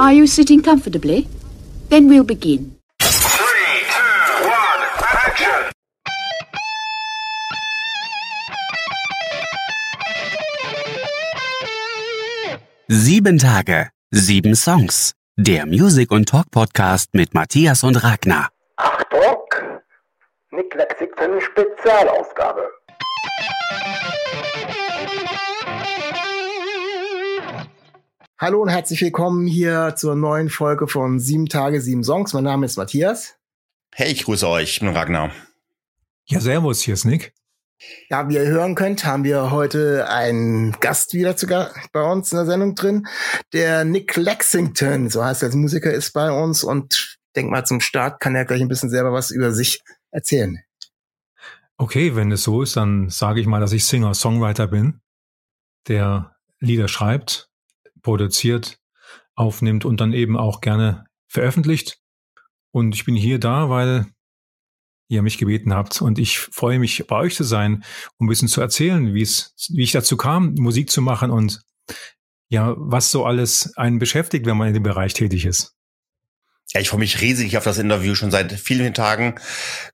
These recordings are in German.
Are you sitting comfortably? Then we'll begin. Three, two, one, action! Sieben Tage, sieben Songs. Der Music- und Talk-Podcast mit Matthias und Ragnar. Achtung! Nick Lexington Spezialausgabe. Hallo und herzlich willkommen hier zur neuen Folge von Sieben Tage, Sieben Songs. Mein Name ist Matthias. Hey, ich grüße euch, ich bin Ragnar. Ja, servus, hier ist Nick. Ja, wie ihr hören könnt, haben wir heute einen Gast wieder zu, bei uns in der Sendung drin. Der Nick Lexington, so heißt er als Musiker, ist bei uns und denk mal zum Start kann er gleich ein bisschen selber was über sich erzählen. Okay, wenn es so ist, dann sage ich mal, dass ich Singer-Songwriter bin, der Lieder schreibt, produziert, aufnimmt und dann eben auch gerne veröffentlicht. Und ich bin hier da, weil ihr mich gebeten habt. Und ich freue mich, bei euch zu sein, um ein bisschen zu erzählen, wie es, wie ich dazu kam, Musik zu machen und ja, was so alles einen beschäftigt, wenn man in dem Bereich tätig ist. Ja, ich freue mich riesig auf das Interview schon seit vielen Tagen.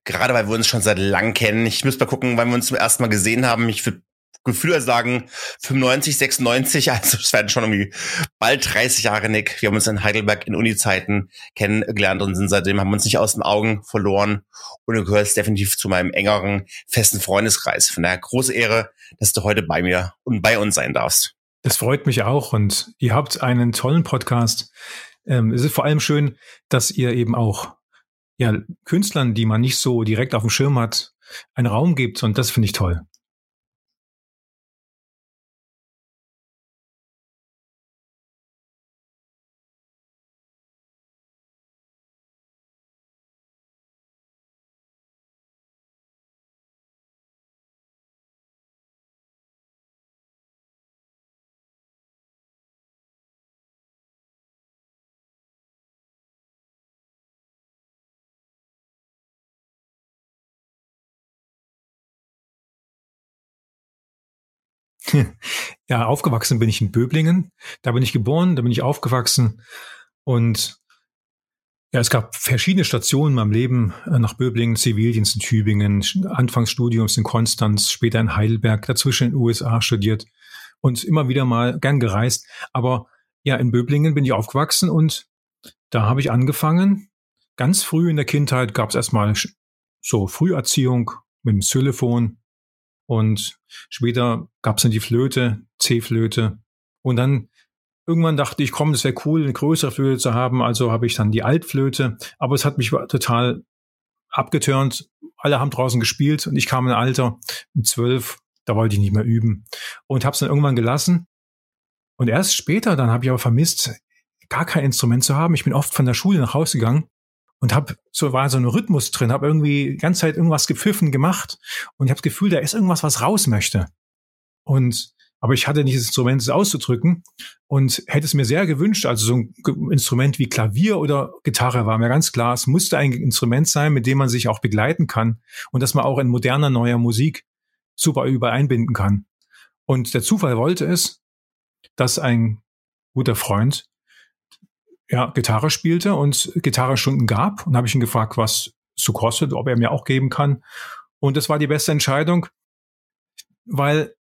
Gerade weil wir uns schon seit lang kennen. Ich muss mal gucken, wann wir uns zum ersten Mal gesehen haben. Ich würde Gefühl sagen 95, 96, also es werden schon irgendwie bald 30 Jahre, Nick. Wir haben uns in Heidelberg in Uni-Zeiten kennengelernt und sind seitdem, haben uns nicht aus den Augen verloren. Und du gehörst definitiv zu meinem engeren, festen Freundeskreis. Von daher große Ehre, dass du heute bei mir und bei uns sein darfst. Das freut mich auch und ihr habt einen tollen Podcast. Ähm, es ist vor allem schön, dass ihr eben auch ja, Künstlern, die man nicht so direkt auf dem Schirm hat, einen Raum gibt und das finde ich toll. ja, aufgewachsen bin ich in Böblingen. Da bin ich geboren, da bin ich aufgewachsen. Und ja, es gab verschiedene Stationen in meinem Leben äh, nach Böblingen, Zivildienst in Tübingen, Anfangsstudiums in Konstanz, später in Heidelberg, dazwischen in den USA studiert und immer wieder mal gern gereist. Aber ja, in Böblingen bin ich aufgewachsen und da habe ich angefangen. Ganz früh in der Kindheit gab es erstmal so Früherziehung mit dem Xylophon, und später gab es dann die Flöte, C-Flöte. Und dann irgendwann dachte ich, komm, das wäre cool, eine größere Flöte zu haben. Also habe ich dann die Altflöte. Aber es hat mich total abgeturnt. Alle haben draußen gespielt und ich kam in ein Alter mit zwölf, da wollte ich nicht mehr üben. Und habe es dann irgendwann gelassen. Und erst später, dann habe ich aber vermisst, gar kein Instrument zu haben. Ich bin oft von der Schule nach Hause gegangen und habe so war so ein Rhythmus drin, habe irgendwie die ganze Zeit irgendwas gepfiffen gemacht und ich habe das Gefühl, da ist irgendwas, was raus möchte. Und aber ich hatte nicht das Instrument, es auszudrücken und hätte es mir sehr gewünscht. Also so ein Instrument wie Klavier oder Gitarre war mir ganz klar, es musste ein Instrument sein, mit dem man sich auch begleiten kann und dass man auch in moderner neuer Musik super übereinbinden kann. Und der Zufall wollte es, dass ein guter Freund ja, Gitarre spielte und Gitarrestunden gab. Und habe ich ihn gefragt, was so kostet, ob er mir auch geben kann. Und das war die beste Entscheidung, weil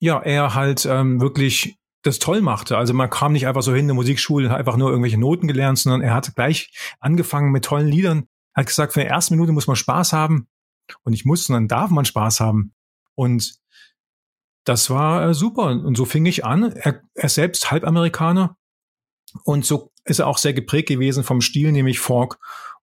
ja, er halt ähm, wirklich das toll machte. Also man kam nicht einfach so hin in der Musikschule und hat einfach nur irgendwelche Noten gelernt, sondern er hat gleich angefangen mit tollen Liedern. Er hat gesagt, für die erste Minute muss man Spaß haben. Und ich muss, und dann darf man Spaß haben. Und das war äh, super. Und so fing ich an. Er, er selbst Halbamerikaner. Und so ist er auch sehr geprägt gewesen vom Stil, nämlich Folk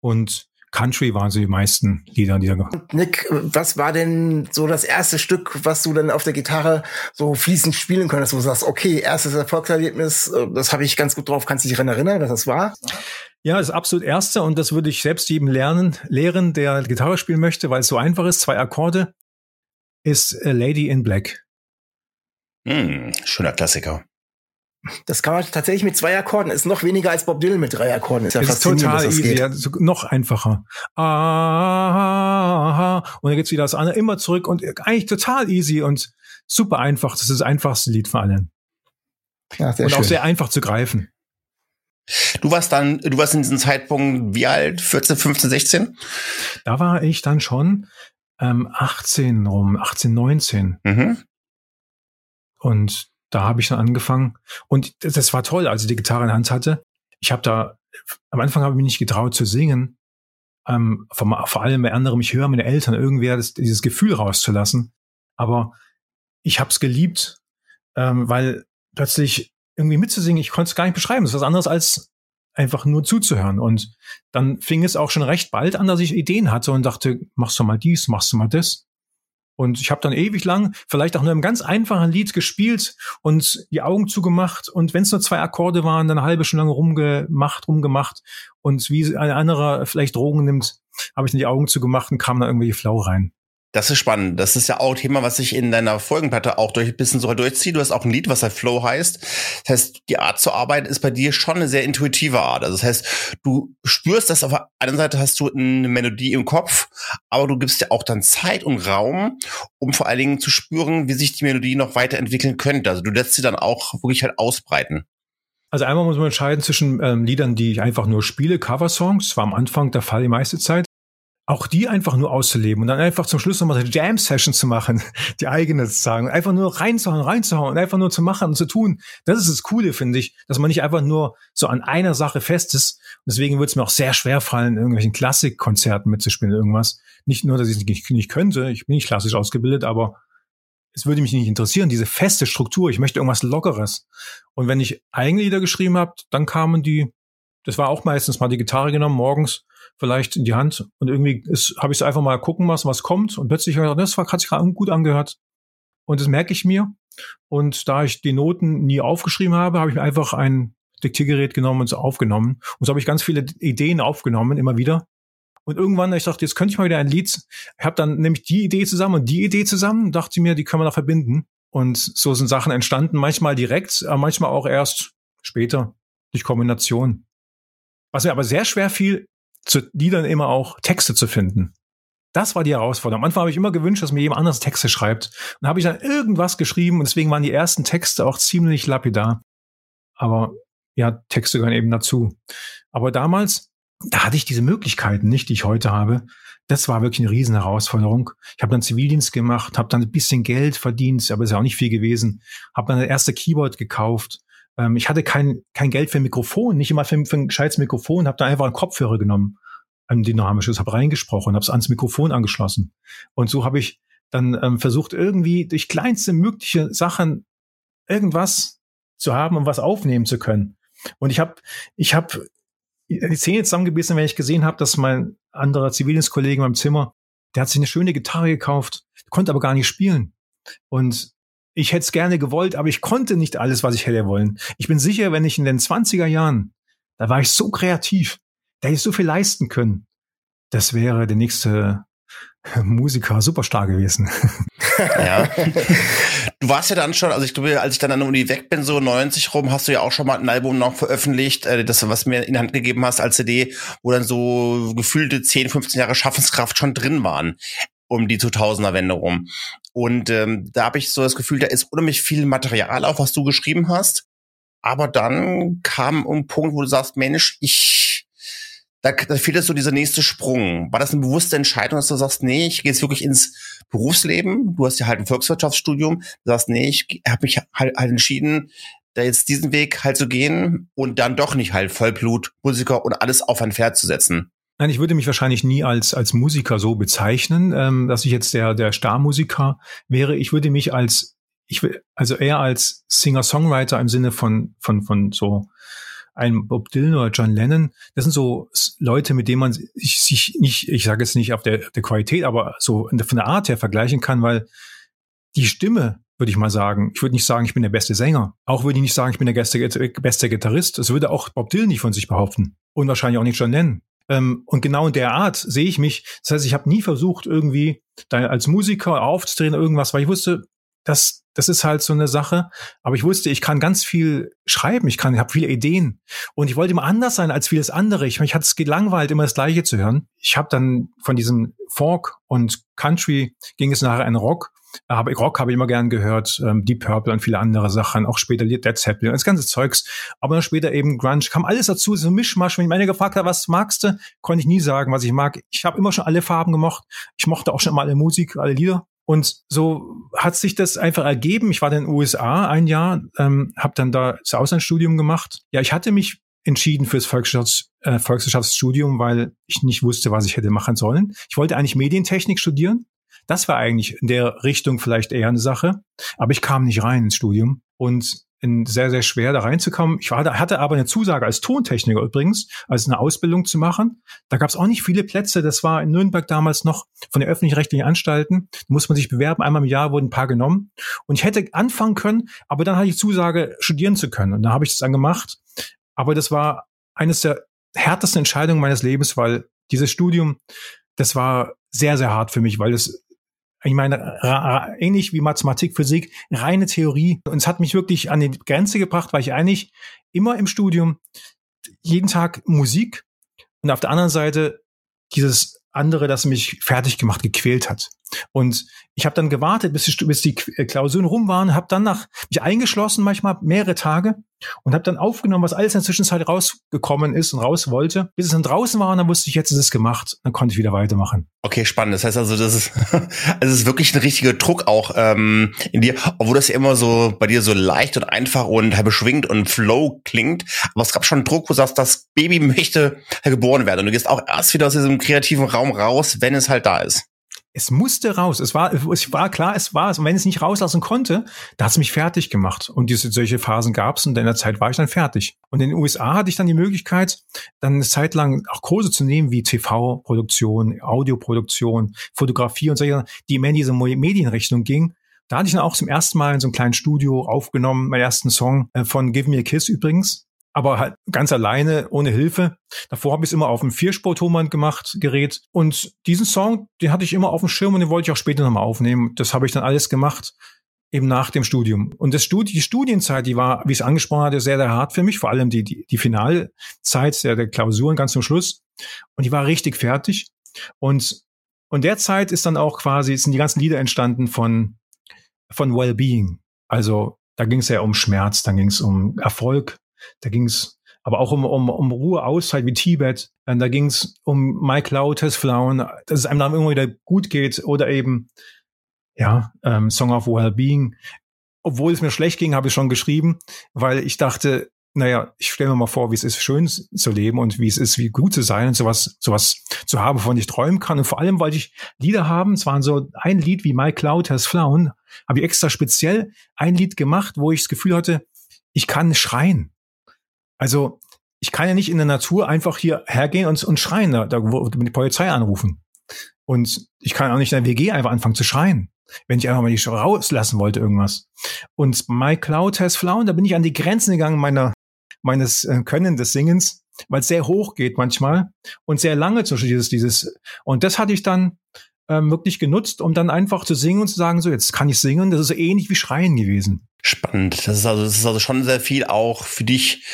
und Country waren so die meisten Lieder, die er gemacht Nick, was war denn so das erste Stück, was du dann auf der Gitarre so fließend spielen konntest, wo du sagst, okay, erstes Erfolgserlebnis, äh, das habe ich ganz gut drauf, kannst du dich daran erinnern, was das war? Ja, das absolut erste und das würde ich selbst jedem lernen, lehren, der Gitarre spielen möchte, weil es so einfach ist, zwei Akkorde, ist Lady in Black. Hm, schöner Klassiker. Das kann man tatsächlich mit zwei Akkorden. Ist noch weniger als Bob Dylan mit drei Akkorden. Ist ja ist total easy. Ja, so noch einfacher. Ah, und dann geht's wieder das andere immer zurück und eigentlich total easy und super einfach. Das ist das einfachste Lied für allen. Ja, sehr und schön. auch sehr einfach zu greifen. Du warst dann, du warst in diesem Zeitpunkt wie alt? 14, 15, 16? Da war ich dann schon ähm, 18 rum, 18, 19. Mhm. Und da habe ich dann angefangen. Und das, das war toll, als ich die Gitarre in der Hand hatte. Ich habe da, am Anfang habe ich mich nicht getraut zu singen. Ähm, vor, vor allem bei anderen, ich höre meine Eltern, irgendwer das, dieses Gefühl rauszulassen. Aber ich habe es geliebt, ähm, weil plötzlich irgendwie mitzusingen, ich konnte es gar nicht beschreiben. Das ist was anderes als einfach nur zuzuhören. Und dann fing es auch schon recht bald an, dass ich Ideen hatte und dachte, machst du mal dies, machst du mal das. Und ich habe dann ewig lang vielleicht auch nur im ganz einfachen Lied gespielt und die Augen zugemacht. Und wenn es nur zwei Akkorde waren, dann eine halbe Stunde lang rumgemacht, rumgemacht. Und wie ein anderer vielleicht Drogen nimmt, habe ich dann die Augen zugemacht und kam da irgendwelche Flau rein. Das ist spannend. Das ist ja auch ein Thema, was sich in deiner Folgenplatte auch durch ein bisschen so durchzieht. Du hast auch ein Lied, was halt Flow heißt. Das heißt, die Art zu arbeiten ist bei dir schon eine sehr intuitive Art. Also das heißt, du spürst, dass auf der einen Seite hast du eine Melodie im Kopf, aber du gibst dir auch dann Zeit und Raum, um vor allen Dingen zu spüren, wie sich die Melodie noch weiterentwickeln könnte. Also du lässt sie dann auch wirklich halt ausbreiten. Also einmal muss man entscheiden zwischen ähm, Liedern, die ich einfach nur spiele, Coversongs, war am Anfang der Fall die meiste Zeit, auch die einfach nur auszuleben und dann einfach zum Schluss nochmal eine Jam-Session zu machen, die eigene zu sagen, einfach nur reinzuhauen, reinzuhauen und einfach nur zu machen und zu tun. Das ist das Coole, finde ich, dass man nicht einfach nur so an einer Sache fest ist. Und deswegen würde es mir auch sehr schwer fallen, in irgendwelchen Klassikkonzerten mitzuspielen, irgendwas. Nicht nur, dass ich es nicht, nicht könnte, ich bin nicht klassisch ausgebildet, aber es würde mich nicht interessieren, diese feste Struktur. Ich möchte irgendwas Lockeres. Und wenn ich Eigenlieder geschrieben habe, dann kamen die, das war auch meistens mal die Gitarre genommen, morgens vielleicht in die Hand und irgendwie habe ich es einfach mal gucken lassen, was kommt. Und plötzlich habe ich gedacht, das hat sich gerade gut angehört. Und das merke ich mir. Und da ich die Noten nie aufgeschrieben habe, habe ich mir einfach ein Diktiergerät genommen und so aufgenommen. Und so habe ich ganz viele Ideen aufgenommen immer wieder. Und irgendwann ich dachte, jetzt könnte ich mal wieder ein Lied, ich habe dann nämlich die Idee zusammen und die Idee zusammen, dachte mir, die können wir noch verbinden. Und so sind Sachen entstanden, manchmal direkt, manchmal auch erst später durch Kombination. Was mir aber sehr schwer fiel, zu Liedern immer auch Texte zu finden. Das war die Herausforderung. Am Anfang habe ich immer gewünscht, dass mir jemand anderes Texte schreibt. Und habe ich dann irgendwas geschrieben und deswegen waren die ersten Texte auch ziemlich lapidar. Aber ja, Texte gehören eben dazu. Aber damals, da hatte ich diese Möglichkeiten nicht, die ich heute habe. Das war wirklich eine riesen Herausforderung. Ich habe dann Zivildienst gemacht, habe dann ein bisschen Geld verdient, aber ist ja auch nicht viel gewesen. Habe dann das erste Keyboard gekauft, ähm, ich hatte kein, kein Geld für ein Mikrofon, nicht immer für, für ein gescheites Mikrofon, habe da einfach einen Kopfhörer genommen, ein dynamisches, habe reingesprochen, habe es ans Mikrofon angeschlossen. Und so habe ich dann ähm, versucht, irgendwie durch kleinste mögliche Sachen irgendwas zu haben, um was aufnehmen zu können. Und ich habe ich habe die Zähne zusammengebissen, wenn ich gesehen habe, dass mein anderer Zivildienstkollege in meinem Zimmer, der hat sich eine schöne Gitarre gekauft, konnte aber gar nicht spielen. Und ich hätte es gerne gewollt, aber ich konnte nicht alles, was ich hätte wollen. Ich bin sicher, wenn ich in den 20er Jahren, da war ich so kreativ, da hätte ich so viel leisten können. Das wäre der nächste Musiker Superstar gewesen. Ja. Du warst ja dann schon, also ich glaube, als ich dann an der Uni weg bin, so 90 rum, hast du ja auch schon mal ein Album noch veröffentlicht, äh, das, was mir in die Hand gegeben hast als CD, wo dann so gefühlte 10, 15 Jahre Schaffenskraft schon drin waren um die 2000er Wende rum. Und ähm, da habe ich so das Gefühl, da ist unheimlich viel Material auf, was du geschrieben hast. Aber dann kam ein Punkt, wo du sagst, Mensch, ich, da, da fehlt jetzt so dieser nächste Sprung. War das eine bewusste Entscheidung, dass du sagst, nee, ich gehe jetzt wirklich ins Berufsleben? Du hast ja halt ein Volkswirtschaftsstudium. Du sagst, nee, ich habe mich halt, halt entschieden, da jetzt diesen Weg halt zu gehen und dann doch nicht halt Vollblut Musiker und alles auf ein Pferd zu setzen. Nein, ich würde mich wahrscheinlich nie als, als Musiker so bezeichnen, ähm, dass ich jetzt der, der Star-Musiker wäre. Ich würde mich als, ich will, also eher als Singer-Songwriter im Sinne von, von, von so einem Bob Dylan oder John Lennon. Das sind so Leute, mit denen man sich, sich nicht, ich sage jetzt nicht auf der, der Qualität, aber so von der Art her vergleichen kann, weil die Stimme, würde ich mal sagen. Ich würde nicht sagen, ich bin der beste Sänger. Auch würde ich nicht sagen, ich bin der beste, beste Gitarrist. Das würde auch Bob Dylan nicht von sich behaupten. Und wahrscheinlich auch nicht John Lennon. Ähm, und genau in der Art sehe ich mich. Das heißt, ich habe nie versucht, irgendwie da als Musiker aufzudrehen irgendwas, weil ich wusste, das, das ist halt so eine Sache. Aber ich wusste, ich kann ganz viel schreiben, ich kann, ich habe viele Ideen. Und ich wollte immer anders sein als vieles andere. Ich, mich hat es gelangweilt, immer das Gleiche zu hören. Ich habe dann von diesem Folk und Country ging es nachher in Rock. Aber Rock habe ich immer gern gehört, ähm, Deep Purple und viele andere Sachen, auch später Dead Zeppelin, das ganze Zeugs. Aber dann später eben Grunge, kam alles dazu, so ein Mischmasch. Wenn mich einer gefragt hat, was magst du, konnte ich nie sagen, was ich mag. Ich habe immer schon alle Farben gemocht. Ich mochte auch schon mal alle Musik, alle Lieder. Und so hat sich das einfach ergeben. Ich war dann in den USA ein Jahr, ähm, habe dann da das Auslandsstudium gemacht. Ja, ich hatte mich entschieden fürs Volkswirtschafts äh, Volkswirtschaftsstudium, weil ich nicht wusste, was ich hätte machen sollen. Ich wollte eigentlich Medientechnik studieren. Das war eigentlich in der Richtung vielleicht eher eine Sache. Aber ich kam nicht rein ins Studium. Und in sehr, sehr schwer da reinzukommen. Ich war, hatte aber eine Zusage als Tontechniker übrigens, als eine Ausbildung zu machen. Da gab es auch nicht viele Plätze. Das war in Nürnberg damals noch von den öffentlich-rechtlichen Anstalten. Da muss man sich bewerben. Einmal im Jahr wurden ein paar genommen. Und ich hätte anfangen können, aber dann hatte ich Zusage, studieren zu können. Und da habe ich das dann gemacht. Aber das war eines der härtesten Entscheidungen meines Lebens, weil dieses Studium, das war sehr, sehr hart für mich, weil es ich meine, ähnlich wie Mathematik, Physik, reine Theorie. Und es hat mich wirklich an die Grenze gebracht, weil ich eigentlich immer im Studium jeden Tag Musik und auf der anderen Seite dieses andere, das mich fertig gemacht, gequält hat. Und ich habe dann gewartet, bis die, bis die Klausuren rum waren, habe dann nach mich eingeschlossen, manchmal mehrere Tage und habe dann aufgenommen, was alles in der Zwischenzeit rausgekommen ist und raus wollte. Bis es dann draußen war und dann wusste ich, jetzt ist es gemacht. Dann konnte ich wieder weitermachen. Okay, spannend. Das heißt also, das ist, es ist wirklich ein richtiger Druck auch ähm, in dir, obwohl das ja immer so bei dir so leicht und einfach und beschwingt und flow klingt. Aber es gab schon einen Druck, wo du sagst, das Baby möchte geboren werden. Und du gehst auch erst wieder aus diesem kreativen Raum raus, wenn es halt da ist es musste raus. Es war, es war klar, es war, und wenn es nicht rauslassen konnte, da hat es mich fertig gemacht. Und diese, solche Phasen gab es und in der Zeit war ich dann fertig. Und in den USA hatte ich dann die Möglichkeit, dann eine Zeit lang auch Kurse zu nehmen, wie TV-Produktion, Audioproduktion, Fotografie und so, die mehr in diese Medienrichtung ging. Da hatte ich dann auch zum ersten Mal in so einem kleinen Studio aufgenommen, meinen ersten Song äh, von Give Me a Kiss übrigens aber halt ganz alleine, ohne Hilfe. Davor habe ich es immer auf dem Vierspur-Thomann gemacht, Gerät. Und diesen Song, den hatte ich immer auf dem Schirm und den wollte ich auch später nochmal aufnehmen. Das habe ich dann alles gemacht, eben nach dem Studium. Und das Studi die Studienzeit, die war, wie ich es angesprochen hatte, sehr, sehr hart für mich. Vor allem die, die, die Finalzeit der, der Klausuren ganz zum Schluss. Und die war richtig fertig. Und, und derzeit ist dann auch quasi, sind die ganzen Lieder entstanden von, von Wellbeing. Also da ging es ja um Schmerz, dann ging es um Erfolg, da ging es aber auch um, um, um Ruhe, Auszeit wie Tibet. Und da ging es um Lautes Flauen, dass es einem dann immer wieder gut geht oder eben, ja, ähm, Song of Wellbeing. Obwohl es mir schlecht ging, habe ich schon geschrieben, weil ich dachte, naja, ich stelle mir mal vor, wie es ist, schön zu leben und wie es ist, wie gut zu sein und sowas, sowas zu haben, wovon ich träumen kann. Und vor allem, weil ich Lieder haben, es waren so ein Lied wie My Cloud Has Flown, habe ich extra speziell ein Lied gemacht, wo ich das Gefühl hatte, ich kann schreien. Also ich kann ja nicht in der Natur einfach hier hergehen und, und schreien, da, da die Polizei anrufen. Und ich kann auch nicht in der WG einfach anfangen zu schreien, wenn ich einfach mal die rauslassen wollte, irgendwas. Und My Cloud has flown, da bin ich an die Grenzen gegangen meiner, meines äh, Können des Singens, weil es sehr hoch geht manchmal und sehr lange zwischen dieses, dieses. Und das hatte ich dann ähm, wirklich genutzt, um dann einfach zu singen und zu sagen, so, jetzt kann ich singen. Das ist so ähnlich wie Schreien gewesen. Spannend. Das ist also, das ist also schon sehr viel auch für dich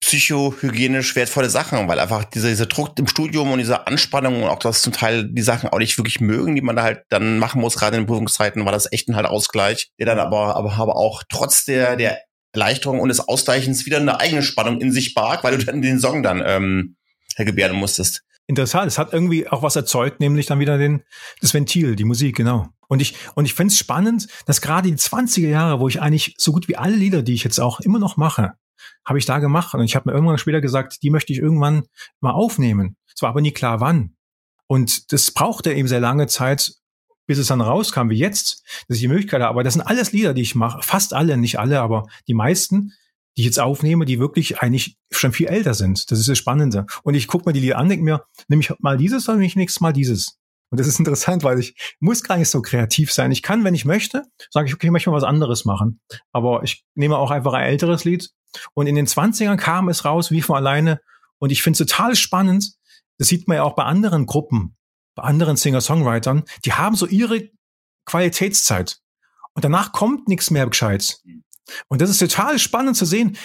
psychohygienisch wertvolle Sachen, weil einfach dieser, dieser Druck im Studium und diese Anspannung und auch das zum Teil die Sachen auch nicht wirklich mögen, die man da halt dann machen muss, gerade in den Prüfungszeiten, war das echt ein halt Ausgleich, der dann aber, aber, aber auch trotz der, der Erleichterung und des Ausgleichens wieder eine eigene Spannung in sich barg, weil du dann den Song dann ähm, gebärden musstest interessant. Es hat irgendwie auch was erzeugt, nämlich dann wieder den, das Ventil, die Musik, genau. Und ich, und ich finde es spannend, dass gerade die 20er Jahre, wo ich eigentlich so gut wie alle Lieder, die ich jetzt auch immer noch mache, habe ich da gemacht. Und ich habe mir irgendwann später gesagt, die möchte ich irgendwann mal aufnehmen. Es war aber nie klar, wann. Und das brauchte eben sehr lange Zeit, bis es dann rauskam, wie jetzt, dass ich die Möglichkeit habe. Aber das sind alles Lieder, die ich mache. Fast alle, nicht alle, aber die meisten, die ich jetzt aufnehme, die wirklich eigentlich schon viel älter sind. Das ist das Spannende. Und ich gucke mir die Lieder an, denke mir, nehme ich mal dieses oder nehme ich nächstes Mal dieses. Und das ist interessant, weil ich muss gar nicht so kreativ sein. Ich kann, wenn ich möchte, sage ich, okay, ich möchte mal was anderes machen. Aber ich nehme auch einfach ein älteres Lied. Und in den 20ern kam es raus, wie von alleine. Und ich finde es total spannend. Das sieht man ja auch bei anderen Gruppen, bei anderen Singer-Songwritern. Die haben so ihre Qualitätszeit. Und danach kommt nichts mehr Gescheites. Und das ist total spannend zu sehen.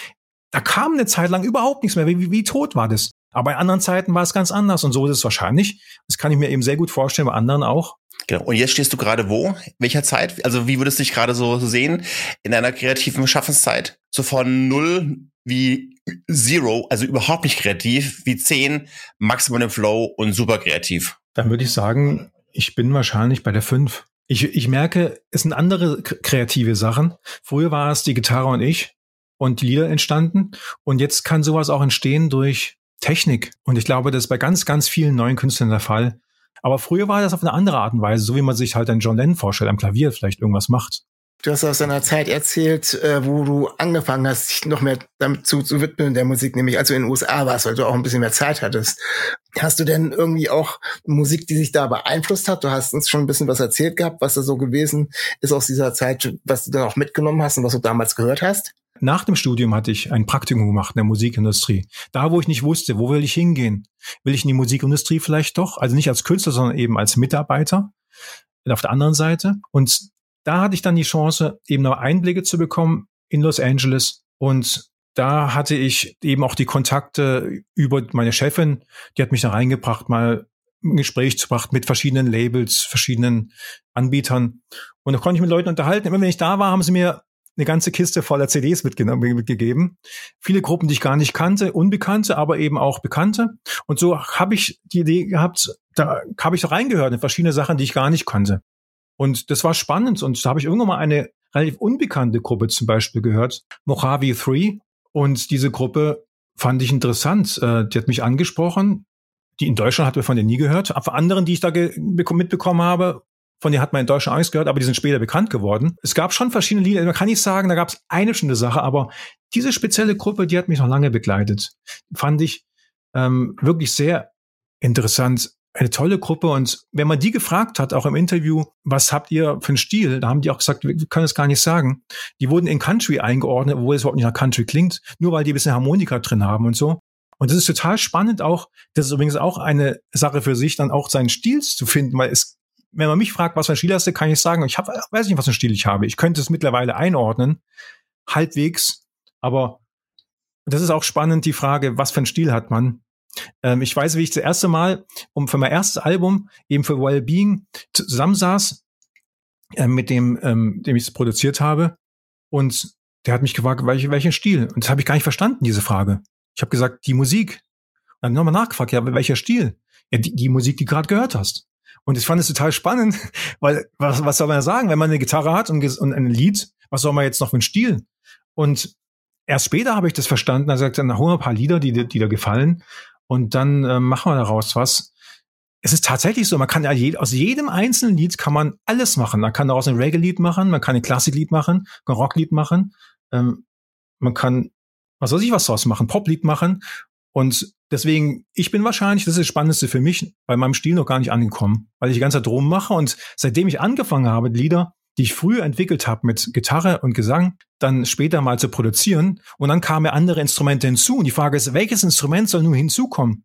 Da kam eine Zeit lang überhaupt nichts mehr. Wie, wie, wie tot war das? Aber bei anderen Zeiten war es ganz anders. Und so ist es wahrscheinlich. Das kann ich mir eben sehr gut vorstellen, bei anderen auch. Genau. Und jetzt stehst du gerade wo? Welcher Zeit? Also wie würdest du dich gerade so sehen in deiner kreativen Schaffenszeit? So von null wie zero, also überhaupt nicht kreativ, wie zehn, maximal im Flow und super kreativ. Dann würde ich sagen, ich bin wahrscheinlich bei der fünf. Ich, ich merke, es sind andere kreative Sachen. Früher war es die Gitarre und ich und die Lieder entstanden. Und jetzt kann sowas auch entstehen durch Technik. Und ich glaube, das ist bei ganz, ganz vielen neuen Künstlern der Fall. Aber früher war das auf eine andere Art und Weise, so wie man sich halt einen John Lennon vorstellt, am Klavier vielleicht irgendwas macht. Du hast aus deiner Zeit erzählt, äh, wo du angefangen hast, dich noch mehr damit zu, zu widmen der Musik, nämlich als du in den USA warst, weil du auch ein bisschen mehr Zeit hattest. Hast du denn irgendwie auch Musik, die sich da beeinflusst hat? Du hast uns schon ein bisschen was erzählt gehabt, was da so gewesen ist aus dieser Zeit, was du dann auch mitgenommen hast und was du damals gehört hast? Nach dem Studium hatte ich ein Praktikum gemacht in der Musikindustrie. Da, wo ich nicht wusste, wo will ich hingehen? Will ich in die Musikindustrie vielleicht doch? Also nicht als Künstler, sondern eben als Mitarbeiter auf der anderen Seite. Und da hatte ich dann die Chance, eben noch Einblicke zu bekommen in Los Angeles. Und da hatte ich eben auch die Kontakte über meine Chefin, die hat mich da reingebracht, mal ein Gespräch zu bracht mit verschiedenen Labels, verschiedenen Anbietern. Und da konnte ich mit Leuten unterhalten. Immer wenn ich da war, haben sie mir eine ganze Kiste voller CDs mitgegeben. Viele Gruppen, die ich gar nicht kannte, unbekannte, aber eben auch bekannte. Und so habe ich die Idee gehabt, da habe ich da reingehört in verschiedene Sachen, die ich gar nicht kannte. Und das war spannend. Und da habe ich irgendwann mal eine relativ unbekannte Gruppe zum Beispiel gehört, Mojave 3. Und diese Gruppe fand ich interessant. Äh, die hat mich angesprochen. Die in Deutschland hat wir von denen nie gehört. Von anderen, die ich da mitbekommen habe, von denen hat man in Deutschland auch nichts gehört, aber die sind später bekannt geworden. Es gab schon verschiedene Lieder. Man kann nicht sagen, da gab es eine bestimmte Sache, aber diese spezielle Gruppe, die hat mich noch lange begleitet. Fand ich ähm, wirklich sehr interessant. Eine tolle Gruppe. Und wenn man die gefragt hat, auch im Interview, was habt ihr für einen Stil, da haben die auch gesagt, wir können es gar nicht sagen. Die wurden in Country eingeordnet, obwohl es überhaupt nicht nach Country klingt, nur weil die ein bisschen Harmonika drin haben und so. Und das ist total spannend auch. Das ist übrigens auch eine Sache für sich, dann auch seinen Stil zu finden, weil es wenn man mich fragt, was für ein Stil hast du, kann ich sagen, ich hab, weiß nicht, was für ein Stil ich habe. Ich könnte es mittlerweile einordnen, halbwegs, aber das ist auch spannend, die Frage, was für ein Stil hat man? Ähm, ich weiß, wie ich das erste Mal, um für mein erstes Album, eben für Wellbeing, zusammensaß, äh, mit dem, ähm, dem ich es produziert habe. Und der hat mich gefragt, welche, welchen Stil? Und das habe ich gar nicht verstanden, diese Frage. Ich habe gesagt, die Musik. Und dann nochmal nachgefragt, ja, welcher Stil? Ja, die, die Musik, die du gerade gehört hast. Und ich fand es total spannend, weil was, was soll man sagen, wenn man eine Gitarre hat und, und ein Lied, was soll man jetzt noch für einen Stil? Und erst später habe ich das verstanden, er sagt, dann holen wir ein paar Lieder, die, die da gefallen und dann äh, machen wir daraus was. Es ist tatsächlich so, man kann ja je, aus jedem einzelnen Lied kann man alles machen. Man kann daraus ein Reggae-Lied machen, man kann ein Klassiklied machen, ein Rocklied machen, ähm, man kann was weiß ich was draus machen, Poplied machen und deswegen, ich bin wahrscheinlich, das ist das Spannendste für mich, bei meinem Stil noch gar nicht angekommen, weil ich die ganze Zeit drum mache und seitdem ich angefangen habe, Lieder, die ich früher entwickelt habe mit Gitarre und Gesang, dann später mal zu produzieren und dann kamen andere Instrumente hinzu und die Frage ist, welches Instrument soll nun hinzukommen?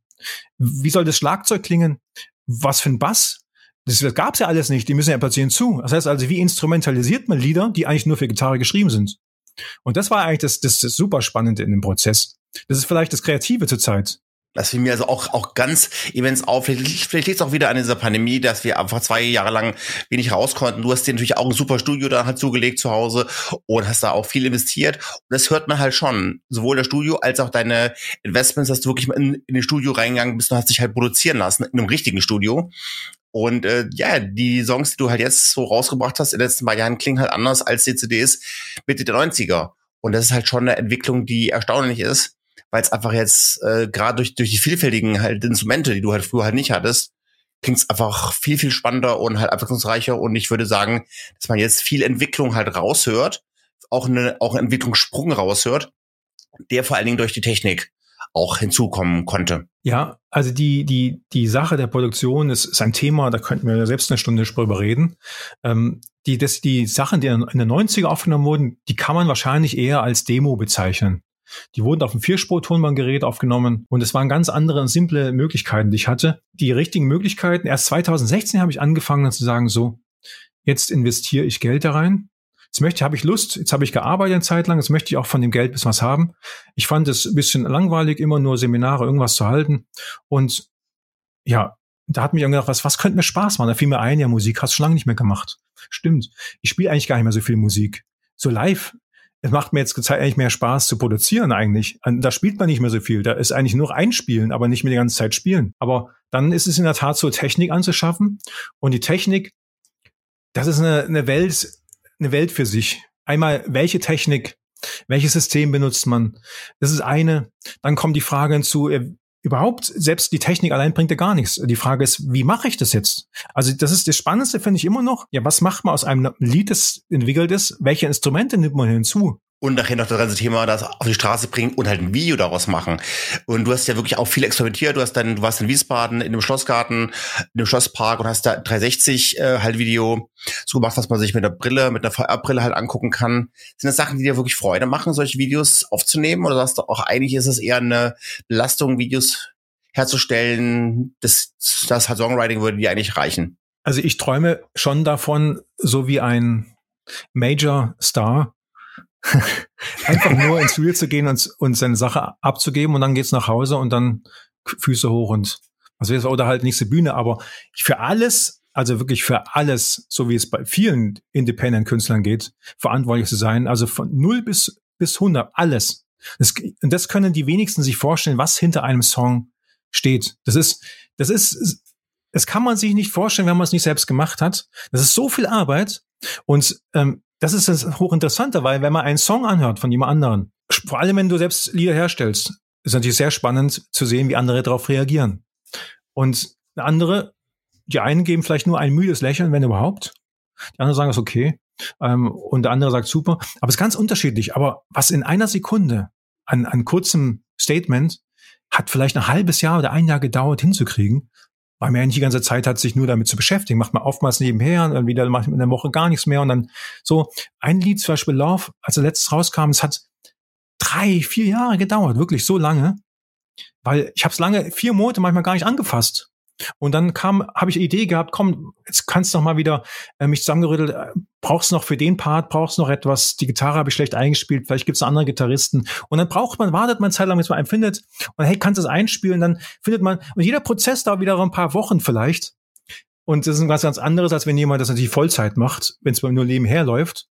Wie soll das Schlagzeug klingen? Was für ein Bass? Das gab's ja alles nicht, die müssen ja plötzlich hinzu. Das heißt also, wie instrumentalisiert man Lieder, die eigentlich nur für Gitarre geschrieben sind? Und das war eigentlich das, das, das super Spannende in dem Prozess. Das ist vielleicht das Kreative zur Zeit. Das fiel mir also auch, auch ganz immens auf. Vielleicht, vielleicht liegt es auch wieder an dieser Pandemie, dass wir einfach zwei Jahre lang wenig raus konnten. Du hast dir natürlich auch ein super Studio da halt zugelegt zu Hause und hast da auch viel investiert. Und das hört man halt schon. Sowohl das Studio als auch deine Investments, dass du wirklich in, in das Studio reingegangen bist und hast dich halt produzieren lassen, in einem richtigen Studio. Und äh, ja, die Songs, die du halt jetzt so rausgebracht hast in den letzten paar Jahren, klingen halt anders als die CDs Mitte der 90er. Und das ist halt schon eine Entwicklung, die erstaunlich ist weil es einfach jetzt äh, gerade durch, durch die vielfältigen halt Instrumente, die du halt früher halt nicht hattest, klingt es einfach viel, viel spannender und halt abwechslungsreicher. Und ich würde sagen, dass man jetzt viel Entwicklung halt raushört, auch eine, auch einen Entwicklungssprung raushört, der vor allen Dingen durch die Technik auch hinzukommen konnte. Ja, also die, die, die Sache der Produktion ist, ist ein Thema, da könnten wir selbst eine Stunde drüber reden. Ähm, die, das, die Sachen, die in den 90er aufgenommen wurden, die kann man wahrscheinlich eher als Demo bezeichnen. Die wurden auf dem Vierspur-Tonbandgerät aufgenommen und es waren ganz andere und simple Möglichkeiten, die ich hatte. Die richtigen Möglichkeiten, erst 2016 habe ich angefangen zu sagen, so, jetzt investiere ich Geld da rein Jetzt möchte, habe ich Lust, jetzt habe ich gearbeitet eine Zeit lang, jetzt möchte ich auch von dem Geld bis was haben. Ich fand es ein bisschen langweilig, immer nur Seminare, irgendwas zu halten. Und ja, da hat mich gedacht, was, was könnte mir Spaß machen? Da fiel mir ein, ja, Musik hast du schon lange nicht mehr gemacht. Stimmt. Ich spiele eigentlich gar nicht mehr so viel Musik. So live. Es macht mir jetzt eigentlich mehr Spaß zu produzieren eigentlich. Da spielt man nicht mehr so viel. Da ist eigentlich nur einspielen, aber nicht mehr die ganze Zeit spielen. Aber dann ist es in der Tat so, Technik anzuschaffen. Und die Technik, das ist eine, eine Welt, eine Welt für sich. Einmal, welche Technik, welches System benutzt man? Das ist eine. Dann kommt die Frage hinzu, äh, überhaupt, selbst die Technik allein bringt ja gar nichts. Die Frage ist, wie mache ich das jetzt? Also das ist das Spannendste, finde ich immer noch. Ja, was macht man aus einem Lied, das entwickelt ist? Welche Instrumente nimmt man hinzu? Und nachher noch das ganze Thema das auf die Straße bringen und halt ein Video daraus machen. Und du hast ja wirklich auch viel experimentiert. Du hast dann, du warst in Wiesbaden in dem Schlossgarten, in dem Schlosspark und hast da 360 äh, halt Video so gemacht, was man sich mit der Brille, mit einer VR-Brille halt angucken kann. Sind das Sachen, die dir wirklich Freude machen, solche Videos aufzunehmen? Oder sagst du auch, eigentlich ist es eher eine Belastung, Videos herzustellen, das, das halt Songwriting würde dir eigentlich reichen? Also ich träume schon davon, so wie ein Major Star, einfach nur ins Studio zu gehen und, und seine Sache abzugeben und dann geht's nach Hause und dann Füße hoch und was weiß oder halt nächste Bühne. Aber für alles, also wirklich für alles, so wie es bei vielen Independent-Künstlern geht, verantwortlich zu sein, also von null bis, bis 100, alles. Das, und das können die wenigsten sich vorstellen, was hinter einem Song steht. Das ist, das ist, das kann man sich nicht vorstellen, wenn man es nicht selbst gemacht hat. Das ist so viel Arbeit. Und ähm, das ist das hochinteressante, weil wenn man einen Song anhört von jemand anderen, vor allem wenn du selbst Lieder herstellst, ist natürlich sehr spannend zu sehen, wie andere darauf reagieren. Und andere, die einen geben vielleicht nur ein müdes Lächeln, wenn überhaupt. Die anderen sagen, es ist okay. Ähm, und der andere sagt super. Aber es ist ganz unterschiedlich. Aber was in einer Sekunde an, an kurzem Statement hat vielleicht ein halbes Jahr oder ein Jahr gedauert hinzukriegen, weil man ja nicht die ganze Zeit hat, sich nur damit zu beschäftigen. Macht man oftmals nebenher und dann wieder macht man in der Woche gar nichts mehr und dann so. Ein Lied, zum Beispiel Love, als er letztes rauskam, es hat drei, vier Jahre gedauert, wirklich so lange, weil ich habe es lange, vier Monate manchmal gar nicht angefasst. Und dann kam, habe ich die Idee gehabt, komm, jetzt kannst du noch mal wieder äh, mich zusammengerüttelt, äh, brauchst noch für den Part, brauchst noch etwas, die Gitarre habe ich schlecht eingespielt, vielleicht gibt's andere Gitarristen. Und dann braucht man, wartet man Zeit lang, bis man einen findet und hey, kannst du es einspielen, dann findet man, und jeder Prozess dauert wieder ein paar Wochen vielleicht. Und das ist was ganz anderes, als wenn jemand das natürlich Vollzeit macht, wenn es beim nur nebenher läuft.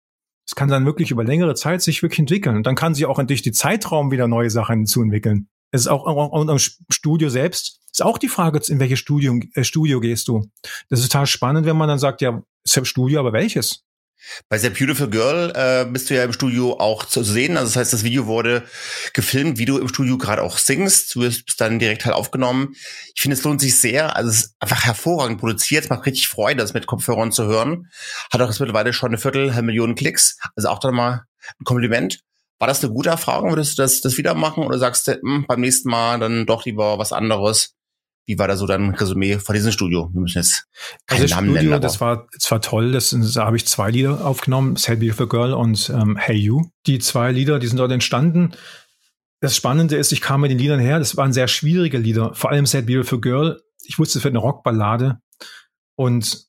Es kann dann wirklich über längere Zeit sich wirklich entwickeln. Und dann kann sich auch durch die Zeitraum wieder neue Sachen hinzuentwickeln. Es ist auch, auch, auch im Studio selbst ist auch die Frage, in welches Studio, äh, Studio gehst du? Das ist total spannend, wenn man dann sagt, ja, Studio, aber welches? Bei The Beautiful Girl äh, bist du ja im Studio auch zu sehen. Also das heißt, das Video wurde gefilmt, wie du im Studio gerade auch singst. Du bist dann direkt halt aufgenommen. Ich finde, es lohnt sich sehr. Also es ist einfach hervorragend produziert. Es macht richtig Freude, das mit Kopfhörern zu hören. Hat auch jetzt mittlerweile schon eine Viertelmillion Klicks. Also auch dann mal ein Kompliment. War das eine gute Erfahrung? Würdest du das, das wieder machen? Oder sagst du, mh, hm, beim nächsten Mal dann doch lieber was anderes? Wie war da so dein Resümee von diesem Studio? Wir müssen jetzt keine also Namen Studio, nennen. Aber. Das war, das war toll. Das, da habe ich zwei Lieder aufgenommen, Sad Beautiful Girl und ähm, Hey You. Die zwei Lieder, die sind dort entstanden. Das Spannende ist, ich kam mit den Liedern her. Das waren sehr schwierige Lieder. Vor allem Sad Beautiful Girl. Ich wusste, es wird eine Rockballade. Und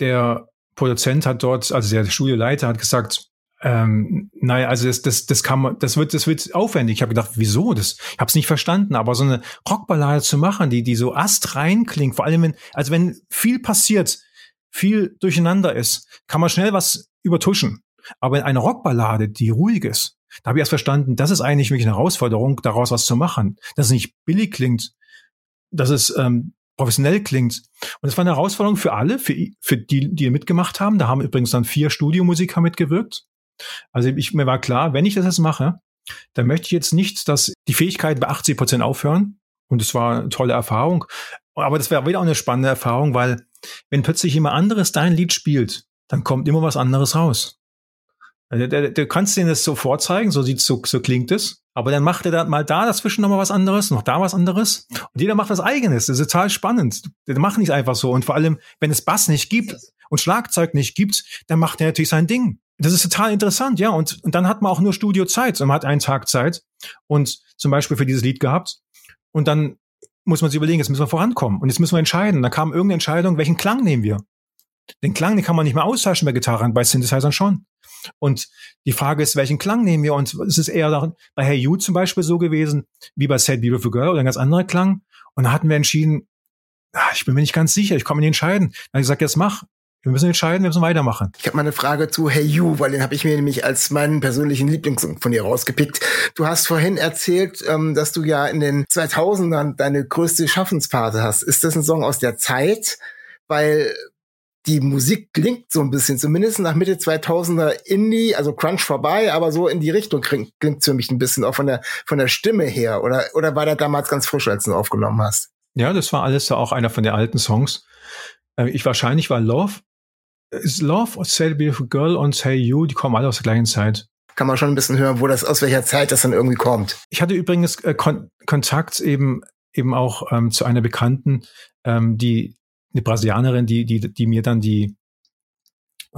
der Produzent hat dort, also der Studioleiter hat gesagt, ähm, naja, also das, das, das kann man, das wird, das wird aufwendig. Ich habe gedacht, wieso? Das, ich habe es nicht verstanden. Aber so eine Rockballade zu machen, die, die so astrein klingt, vor allem wenn, also wenn viel passiert, viel durcheinander ist, kann man schnell was übertuschen. Aber in eine Rockballade, die ruhig ist, da habe ich erst verstanden, das ist eigentlich wirklich eine Herausforderung, daraus was zu machen. Dass es nicht billig klingt, dass es ähm, professionell klingt. Und es war eine Herausforderung für alle, für, für die, die mitgemacht haben. Da haben übrigens dann vier Studiomusiker mitgewirkt. Also ich, mir war klar, wenn ich das jetzt mache, dann möchte ich jetzt nicht, dass die Fähigkeiten bei 80 Prozent aufhören. Und es war eine tolle Erfahrung. Aber das wäre wieder auch eine spannende Erfahrung, weil wenn plötzlich jemand anderes dein Lied spielt, dann kommt immer was anderes raus. Also, du, kannst denen das so vorzeigen, so sieht so, so klingt es. Aber dann macht er da mal da dazwischen noch mal was anderes, noch da was anderes. Und jeder macht was eigenes. Das ist total spannend. Der macht nicht einfach so. Und vor allem, wenn es Bass nicht gibt und Schlagzeug nicht gibt, dann macht er natürlich sein Ding. Das ist total interessant, ja. Und, und dann hat man auch nur Studiozeit. Und man hat einen Tag Zeit und zum Beispiel für dieses Lied gehabt. Und dann muss man sich überlegen, jetzt müssen wir vorankommen. Und jetzt müssen wir entscheiden. Da kam irgendeine Entscheidung, welchen Klang nehmen wir? Den Klang, den kann man nicht mehr austauschen bei Gitarren, bei Synthesizern schon. Und die Frage ist, welchen Klang nehmen wir? Und es ist eher bei Hey You zum Beispiel so gewesen, wie bei Sad Beautiful Girl oder ein ganz anderer Klang. Und da hatten wir entschieden, ah, ich bin mir nicht ganz sicher, ich mir nicht entscheiden. Dann habe ich gesagt, jetzt mach. Wir müssen entscheiden, wir müssen weitermachen. Ich habe mal eine Frage zu Hey You, weil den habe ich mir nämlich als meinen persönlichen Lieblingssong von dir rausgepickt. Du hast vorhin erzählt, ähm, dass du ja in den 2000ern deine größte Schaffensphase hast. Ist das ein Song aus der Zeit? Weil die Musik klingt so ein bisschen, zumindest nach Mitte 2000er Indie, also Crunch vorbei, aber so in die Richtung klingt, klingt für mich ein bisschen auch von der, von der Stimme her. Oder, oder war der damals ganz frisch, als du ihn aufgenommen hast? Ja, das war alles auch einer von den alten Songs. Äh, ich wahrscheinlich war Love. Ist Love, Say the Beautiful Girl und Say You, die kommen alle aus der gleichen Zeit. Kann man schon ein bisschen hören, wo das, aus welcher Zeit das dann irgendwie kommt. Ich hatte übrigens äh, Kon Kontakt eben, eben auch ähm, zu einer Bekannten, ähm, die eine Brasilianerin, die, die, die mir dann die,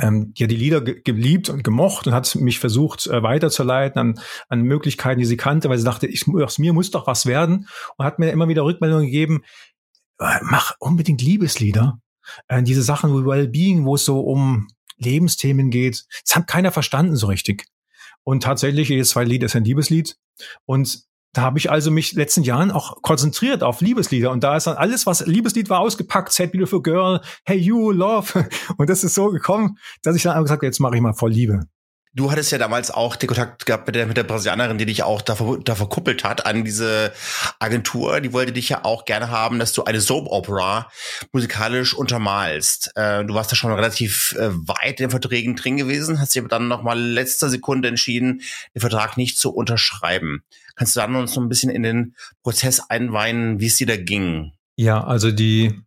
ähm, die hat die Lieder ge geliebt und gemocht und hat mich versucht äh, weiterzuleiten an, an Möglichkeiten, die sie kannte, weil sie dachte, ich, aus mir muss doch was werden und hat mir immer wieder Rückmeldungen gegeben, äh, mach unbedingt Liebeslieder. Äh, diese Sachen wie Wellbeing, wo es so um Lebensthemen geht, das hat keiner verstanden so richtig. Und tatsächlich, jedes zweite Lied ist ein Liebeslied. Und da habe ich also mich letzten Jahren auch konzentriert auf Liebeslieder und da ist dann alles, was Liebeslied war, ausgepackt, Sad Beautiful Girl, Hey You, Love und das ist so gekommen, dass ich dann gesagt habe, jetzt mache ich mal voll Liebe. Du hattest ja damals auch den Kontakt gehabt mit der, mit der Brasilianerin, die dich auch da, da verkuppelt hat an diese Agentur. Die wollte dich ja auch gerne haben, dass du eine Soap-Opera musikalisch untermalst. Äh, du warst da schon relativ äh, weit in den Verträgen drin gewesen, hast dich aber dann nochmal letzter Sekunde entschieden, den Vertrag nicht zu unterschreiben. Kannst du dann uns noch ein bisschen in den Prozess einweihen, wie es dir da ging? Ja, also die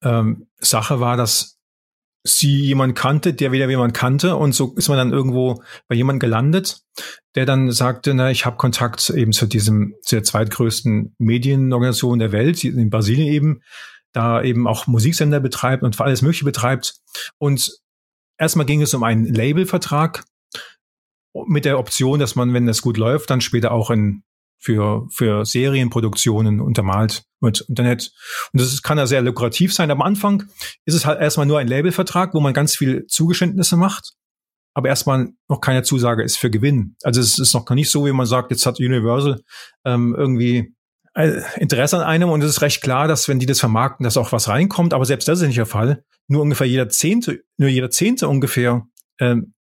ähm, Sache war, dass sie jemand kannte, der wieder jemand kannte und so ist man dann irgendwo bei jemand gelandet, der dann sagte, na, ich habe Kontakt eben zu diesem zu der zweitgrößten Medienorganisation der Welt, in Brasilien eben, da eben auch Musiksender betreibt und alles Mögliche betreibt. Und erstmal ging es um einen Labelvertrag mit der Option, dass man, wenn das gut läuft, dann später auch in für, für Serienproduktionen untermalt mit Internet. Und das kann ja sehr lukrativ sein. Am Anfang ist es halt erstmal nur ein Labelvertrag, wo man ganz viel Zugeständnisse macht, aber erstmal noch keine Zusage ist für Gewinn. Also es ist noch gar nicht so, wie man sagt, jetzt hat Universal ähm, irgendwie äh, Interesse an einem und es ist recht klar, dass wenn die das vermarkten, dass auch was reinkommt, aber selbst das ist nicht der Fall. Nur ungefähr jeder Zehnte, nur jeder Zehnte ungefähr ähm,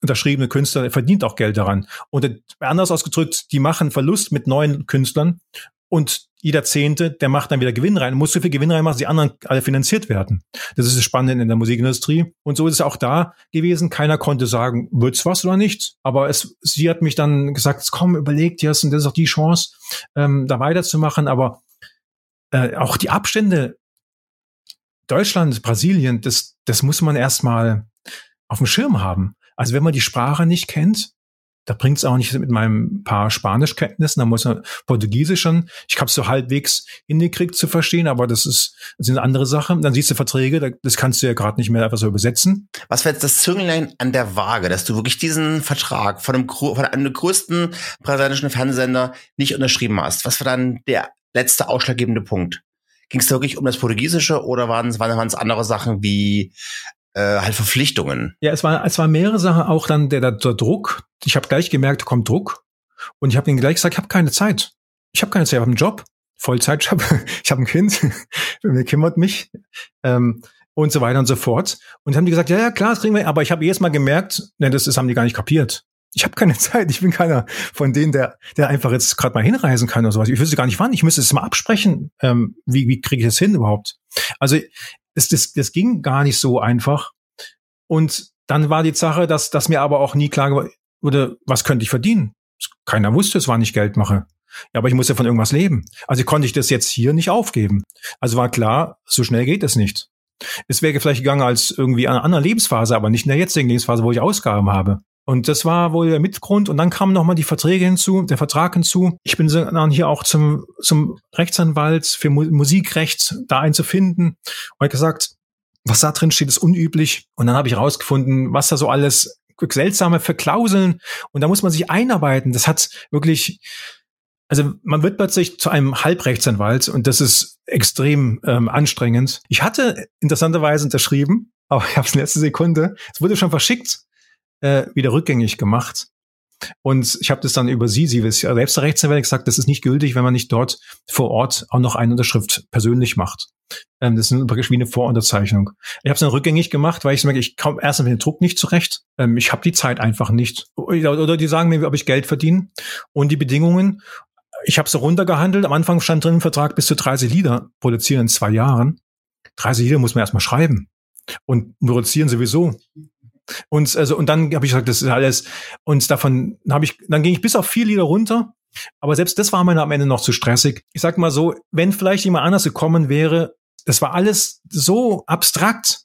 unterschriebene Künstler verdient auch Geld daran. Und anders ausgedrückt, die machen Verlust mit neuen Künstlern und jeder Zehnte, der macht dann wieder Gewinn rein, muss so viel Gewinn reinmachen, dass die anderen alle finanziert werden. Das ist das Spannende in der Musikindustrie. Und so ist es auch da gewesen. Keiner konnte sagen, wird's was oder nicht. Aber es, sie hat mich dann gesagt, komm, überlegt dir das und das ist auch die Chance, ähm, da weiterzumachen. Aber äh, auch die Abstände Deutschland, Brasilien, das, das muss man erstmal auf dem Schirm haben. Also wenn man die Sprache nicht kennt, da bringt es auch nicht mit meinem paar Spanischkenntnissen, da muss man Portugiesisch schon. Ich habe so halbwegs hingekriegt zu verstehen, aber das ist das sind andere Sachen. Dann siehst du Verträge, das kannst du ja gerade nicht mehr einfach so übersetzen. Was wäre jetzt das Zünglein an der Waage, dass du wirklich diesen Vertrag von einem, von einem größten brasilianischen Fernsehsender nicht unterschrieben hast? Was war dann der letzte ausschlaggebende Punkt? Ging es wirklich um das Portugiesische oder waren es andere Sachen wie äh, halt Verpflichtungen. Ja, es war, es war mehrere Sachen, auch dann der, der Druck. Ich habe gleich gemerkt, kommt Druck. Und ich habe ihnen gleich gesagt, ich habe keine Zeit. Ich habe keine Zeit, ich habe einen Job, Vollzeitjob, ich habe ein Kind, mir kümmert mich ähm, und so weiter und so fort. Und haben die gesagt, ja, ja, klar, das kriegen wir, aber ich habe jedes Mal gemerkt, ne, das, das haben die gar nicht kapiert. Ich habe keine Zeit, ich bin keiner von denen, der, der einfach jetzt gerade mal hinreisen kann oder sowas. Ich wüsste gar nicht wann, ich müsste es mal absprechen, ähm, wie, wie kriege ich das hin überhaupt. Also das, das, das ging gar nicht so einfach. Und dann war die Sache, dass, dass mir aber auch nie klar wurde, was könnte ich verdienen. Keiner wusste es, wann ich Geld mache. Ja, aber ich muss ja von irgendwas leben. Also konnte ich das jetzt hier nicht aufgeben. Also war klar, so schnell geht es nicht. Es wäre vielleicht gegangen als irgendwie eine andere Lebensphase, aber nicht in der jetzigen Lebensphase, wo ich Ausgaben habe. Und das war wohl der Mitgrund. Und dann kamen nochmal die Verträge hinzu, der Vertrag hinzu. Ich bin dann hier auch zum, zum Rechtsanwalt für Musikrecht da einzufinden. Und hat gesagt, was da drin steht, ist unüblich. Und dann habe ich rausgefunden, was da so alles seltsame Verklauseln. Und da muss man sich einarbeiten. Das hat wirklich, also man wird plötzlich zu einem Halbrechtsanwalt und das ist extrem ähm, anstrengend. Ich hatte interessanterweise unterschrieben, aber ich habe es in letzter Sekunde. Es wurde schon verschickt äh, wieder rückgängig gemacht. Und ich habe das dann über sie, sie ist ja selbst der Rechtsanwältin, gesagt, das ist nicht gültig, wenn man nicht dort vor Ort auch noch eine Unterschrift persönlich macht. Ähm, das ist praktisch wie eine Vorunterzeichnung. Ich habe es dann rückgängig gemacht, weil ich merke, ich komme erst mit dem Druck nicht zurecht. Ähm, ich habe die Zeit einfach nicht. Oder die sagen mir, ob ich Geld verdiene. Und die Bedingungen, ich habe so runtergehandelt. Am Anfang stand drin im Vertrag bis zu 30 Lieder produzieren in zwei Jahren. 30 Lieder muss man erstmal schreiben. Und produzieren sowieso. Und also und dann habe ich gesagt, das ist alles und davon habe ich dann ging ich bis auf vier Lieder runter, aber selbst das war mir am Ende noch zu stressig. Ich sag mal so, wenn vielleicht jemand anders gekommen wäre, das war alles so abstrakt,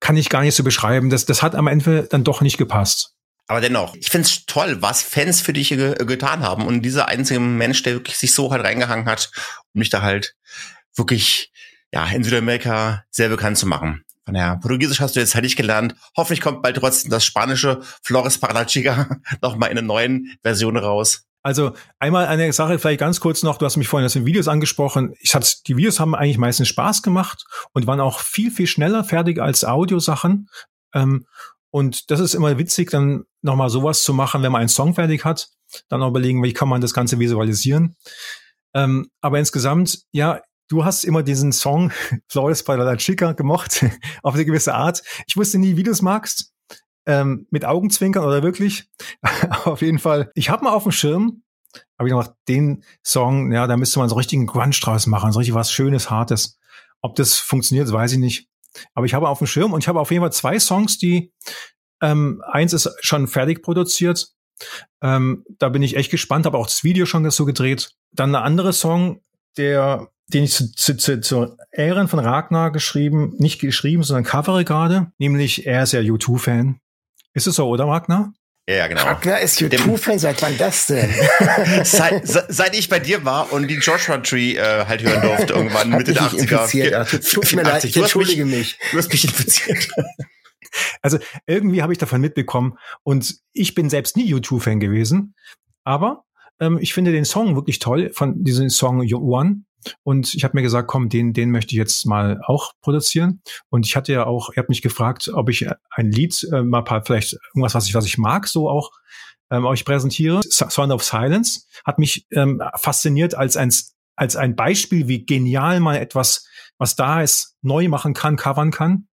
kann ich gar nicht so beschreiben. Das das hat am Ende dann doch nicht gepasst. Aber dennoch, ich finde es toll, was Fans für dich ge getan haben. Und dieser einzige Mensch, der wirklich sich so halt reingehangen hat, um mich da halt wirklich ja in Südamerika sehr bekannt zu machen. Von daher, Portugiesisch hast du jetzt fertig gelernt. Hoffentlich kommt bald trotzdem das spanische Flores para la Chica noch mal in einer neuen Version raus. Also einmal eine Sache vielleicht ganz kurz noch, du hast mich vorhin aus den Videos angesprochen. Ich hatte, die Videos haben eigentlich meistens Spaß gemacht und waren auch viel, viel schneller fertig als Audiosachen. Ähm, und das ist immer witzig, dann nochmal sowas zu machen, wenn man einen Song fertig hat. Dann auch überlegen, wie kann man das Ganze visualisieren. Ähm, aber insgesamt, ja, du hast immer diesen Song Flores para la Chica gemocht, auf eine gewisse Art. Ich wusste nie, wie du es magst. Ähm, mit Augenzwinkern oder wirklich. auf jeden Fall. Ich habe mal auf dem Schirm, habe ich gemacht, den Song, ja, da müsste man so richtigen Grunge draus machen, so richtig was Schönes, Hartes. Ob das funktioniert, weiß ich nicht. Aber ich habe auf dem Schirm und ich habe auf jeden Fall zwei Songs, die ähm, eins ist schon fertig produziert. Ähm, da bin ich echt gespannt, habe auch das Video schon so gedreht. Dann eine andere Song, der den ich zu, zu, zu, zu Ehren von Ragnar geschrieben, nicht geschrieben, sondern covere gerade, nämlich er ist ja U2-Fan. Ist es so, oder Ragnar? Ja, ja, genau. Ragnar ist U2-Fan, seit wann das denn? seit, seit ich bei dir war und die Joshua Tree äh, halt hören durfte, irgendwann Mitte der 80er. Ja, tut, tut mir leid, ich entschuldige mich. Du hast mich infiziert. Also irgendwie habe ich davon mitbekommen und ich bin selbst nie U2-Fan gewesen, aber ähm, ich finde den Song wirklich toll von diesem Song One und ich habe mir gesagt, komm, den, den möchte ich jetzt mal auch produzieren. Und ich hatte ja auch, ihr habt mich gefragt, ob ich ein Lied äh, mal paar, vielleicht irgendwas, was ich, was ich mag, so auch ähm, euch präsentiere. Sound of Silence hat mich ähm, fasziniert als ein, als ein Beispiel, wie genial man etwas, was da ist, neu machen kann, covern kann.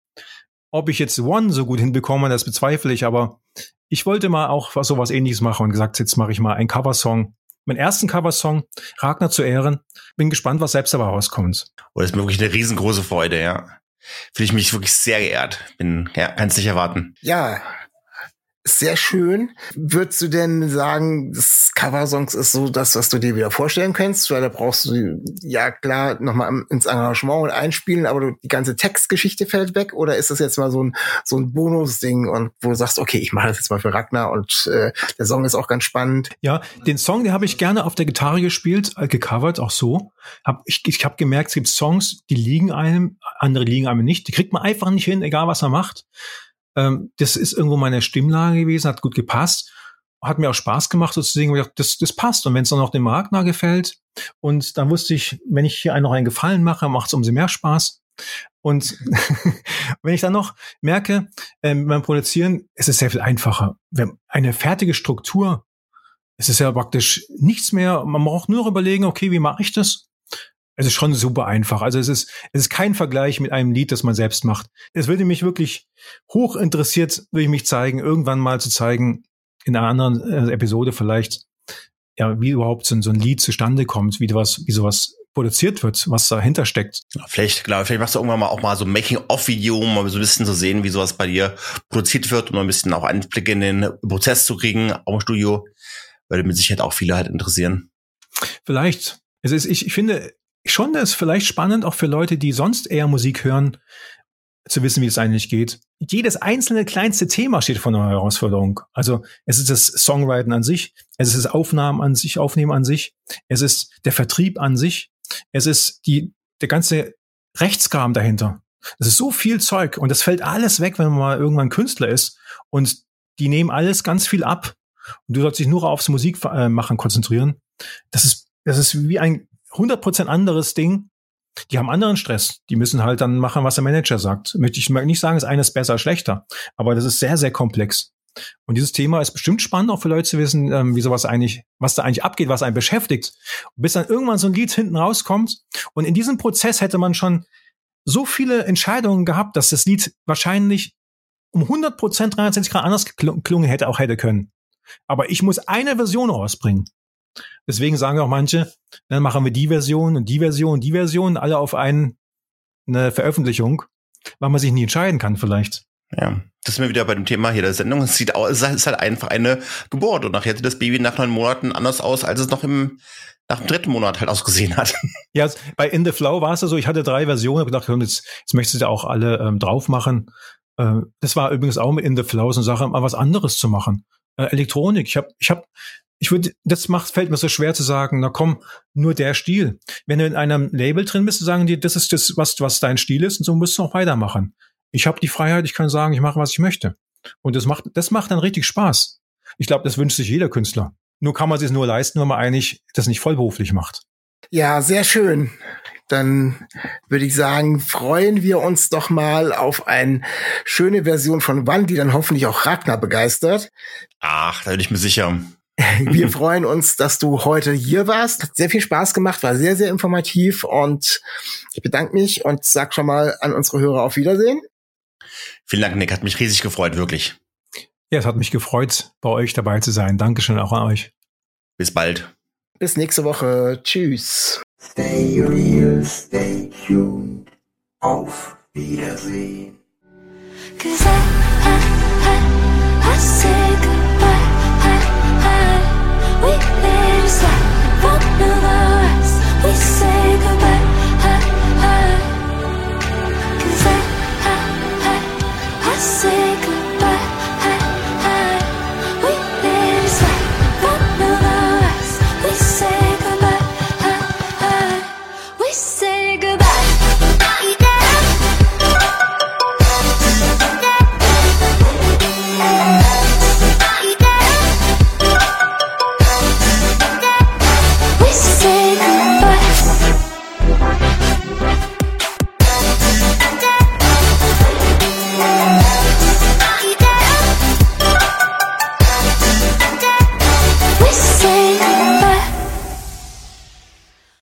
Ob ich jetzt One so gut hinbekomme, das bezweifle ich, aber ich wollte mal auch was ähnliches machen und gesagt, jetzt mache ich mal einen Coversong meinen ersten Coversong, Ragnar zu Ehren. Bin gespannt, was selbst dabei rauskommt. Oh, das ist mir wirklich eine riesengroße Freude, ja. Fühle ich mich wirklich sehr geehrt. Bin, ja, kannst nicht erwarten. Ja, sehr schön. Würdest du denn sagen, das Coversongs ist so das, was du dir wieder vorstellen kannst? Weil da brauchst du, ja klar, nochmal ins Engagement und einspielen, aber die ganze Textgeschichte fällt weg? Oder ist das jetzt mal so ein, so ein Bonus-Ding und wo du sagst, okay, ich mache das jetzt mal für Ragnar und äh, der Song ist auch ganz spannend? Ja, den Song, den habe ich gerne auf der Gitarre gespielt, äh, gecovert, auch so. Hab, ich ich habe gemerkt, es gibt Songs, die liegen einem, andere liegen einem nicht. Die kriegt man einfach nicht hin, egal was er macht. Ähm, das ist irgendwo meine Stimmlage gewesen, hat gut gepasst. Hat mir auch Spaß gemacht, sozusagen, das, das passt. Und wenn es dann auch dem Magner gefällt, und dann wusste ich, wenn ich hier noch einen Gefallen mache, macht es umso mehr Spaß. Und wenn ich dann noch merke, ähm, beim Produzieren, es ist sehr viel einfacher. Wenn eine fertige Struktur, es ist ja praktisch nichts mehr, man braucht nur überlegen, okay, wie mache ich das? Es ist schon super einfach. Also es ist, es ist kein Vergleich mit einem Lied, das man selbst macht. Es würde mich wirklich hoch interessiert, würde ich mich zeigen, irgendwann mal zu zeigen, in einer anderen äh, Episode vielleicht, ja, wie überhaupt so, so ein Lied zustande kommt, wie was, wie sowas produziert wird, was dahinter steckt. Vielleicht, klar, vielleicht machst du irgendwann mal auch mal so ein Making-of-Video, um mal so ein bisschen zu sehen, wie sowas bei dir produziert wird, um ein bisschen auch Einblicke in den Prozess zu kriegen, auch im Studio. Würde mit Sicherheit auch viele halt interessieren. Vielleicht. Es ist, ich, ich finde, schon das vielleicht spannend, auch für Leute, die sonst eher Musik hören, zu wissen, wie es eigentlich geht. Jedes einzelne kleinste Thema steht vor einer Herausforderung. Also es ist das Songwriting an sich, es ist das Aufnahmen an sich, Aufnehmen an sich, es ist der Vertrieb an sich, es ist die, der ganze Rechtskram dahinter. Das ist so viel Zeug und das fällt alles weg, wenn man mal irgendwann Künstler ist und die nehmen alles ganz viel ab und du sollst dich nur aufs Musikmachen konzentrieren. Das ist, das ist wie ein 100% anderes Ding. Die haben anderen Stress. Die müssen halt dann machen, was der Manager sagt. Möchte ich nicht sagen, ist besser, schlechter. Aber das ist sehr, sehr komplex. Und dieses Thema ist bestimmt spannend, auch für Leute zu wissen, ähm, wie sowas eigentlich, was da eigentlich abgeht, was einen beschäftigt. Bis dann irgendwann so ein Lied hinten rauskommt. Und in diesem Prozess hätte man schon so viele Entscheidungen gehabt, dass das Lied wahrscheinlich um 100 Prozent 360 Grad anders geklungen hätte, auch hätte können. Aber ich muss eine Version rausbringen. Deswegen sagen auch manche, dann machen wir die Version und die Version und die Version, alle auf einen, eine Veröffentlichung, weil man sich nie entscheiden kann vielleicht. Ja, das ist mir wieder bei dem Thema hier der Sendung. Es sieht aus, es ist halt einfach eine Geburt und nachher sieht das Baby nach neun Monaten anders aus, als es noch im nach dem dritten Monat halt ausgesehen hat. Ja, bei In the Flow war es ja so, ich hatte drei Versionen, habe gedacht, jetzt, jetzt möchtest du ja auch alle ähm, drauf machen. Äh, das war übrigens auch mit In the Flow so eine Sache, mal was anderes zu machen. Äh, Elektronik, ich habe, ich habe, ich würde, das macht, fällt mir so schwer zu sagen, na komm, nur der Stil. Wenn du in einem Label drin bist, sagen die, das ist das, was, was dein Stil ist und so musst du auch weitermachen. Ich habe die Freiheit, ich kann sagen, ich mache, was ich möchte. Und das macht, das macht dann richtig Spaß. Ich glaube, das wünscht sich jeder Künstler. Nur kann man sich nur leisten, wenn man eigentlich das nicht vollberuflich macht. Ja, sehr schön. Dann würde ich sagen, freuen wir uns doch mal auf eine schöne Version von Wann, die dann hoffentlich auch Ragnar begeistert. Ach, da bin ich mir sicher. Wir freuen uns, dass du heute hier warst. Hat sehr viel Spaß gemacht, war sehr, sehr informativ und ich bedanke mich und sag schon mal an unsere Hörer auf Wiedersehen. Vielen Dank, Nick. Hat mich riesig gefreut, wirklich. Ja, es hat mich gefreut, bei euch dabei zu sein. Dankeschön auch an euch. Bis bald. Bis nächste Woche. Tschüss. Stay real, stay tuned. Auf Wiedersehen. Cause I, I, I, I say goodbye. We made a slap in front. We say goodbye.